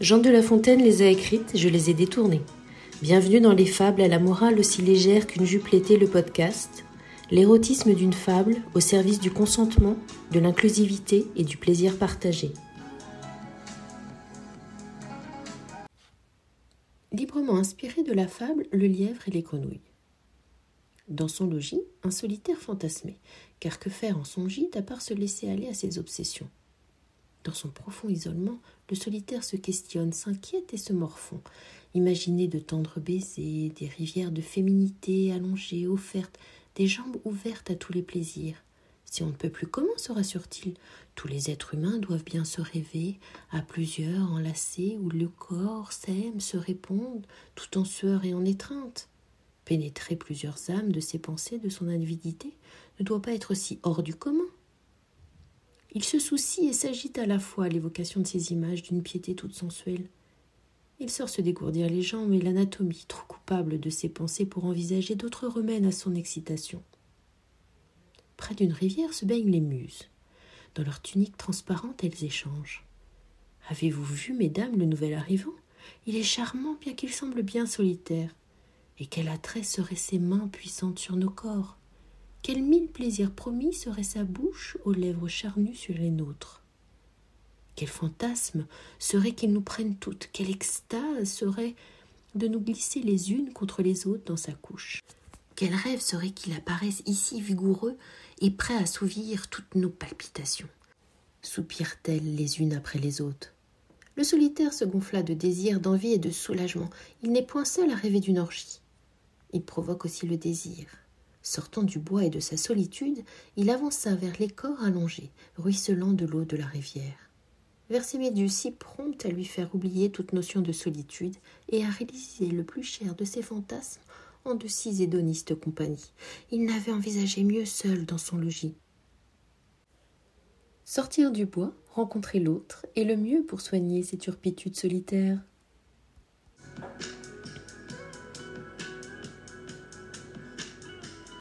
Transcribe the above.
Jean de La Fontaine les a écrites, je les ai détournées. Bienvenue dans les fables à la morale aussi légère qu'une jupe l'était le podcast. L'érotisme d'une fable au service du consentement, de l'inclusivité et du plaisir partagé. Librement inspiré de la fable Le lièvre et les grenouilles. Dans son logis, un solitaire fantasmé, car que faire en son gîte à part se laisser aller à ses obsessions? Dans son profond isolement, le solitaire se questionne, s'inquiète et se morfond. Imaginer de tendres baisers, des rivières de féminité allongées, offertes, des jambes ouvertes à tous les plaisirs. Si on ne peut plus, comment se rassure-t-il? Tous les êtres humains doivent bien se rêver, à plusieurs, enlacés, où le corps s'aime, se répondent, tout en sueur et en étreinte. Pénétrer plusieurs âmes de ses pensées, de son avidité, ne doit pas être si hors du commun. Il se soucie et s'agite à la fois à l'évocation de ces images d'une piété toute sensuelle. Il sort se dégourdir les jambes et l'anatomie, trop coupable de ses pensées pour envisager d'autres remèdes à son excitation. Près d'une rivière se baignent les muses. Dans leurs tuniques transparentes, elles échangent. Avez-vous vu, mesdames, le nouvel arrivant? Il est charmant, bien qu'il semble bien solitaire. Et quel attrait seraient ses mains puissantes sur nos corps? Quel mille plaisirs promis serait sa bouche aux lèvres charnues sur les nôtres Quel fantasme serait qu'il nous prenne toutes Quelle extase serait de nous glisser les unes contre les autres dans sa couche Quel rêve serait qu'il apparaisse ici vigoureux et prêt à assouvir toutes nos palpitations soupirent-elles les unes après les autres le solitaire se gonfla de désir, d'envie et de soulagement. Il n'est point seul à rêver d'une orgie. Il provoque aussi le désir. Sortant du bois et de sa solitude, il avança vers les corps allongés, ruisselant de l'eau de la rivière. Vers ces méduses si promptes à lui faire oublier toute notion de solitude et à réaliser le plus cher de ses fantasmes en de si hédonistes compagnies. Il n'avait envisagé mieux seul dans son logis. Sortir du bois, rencontrer l'autre, est le mieux pour soigner ses turpitudes solitaires.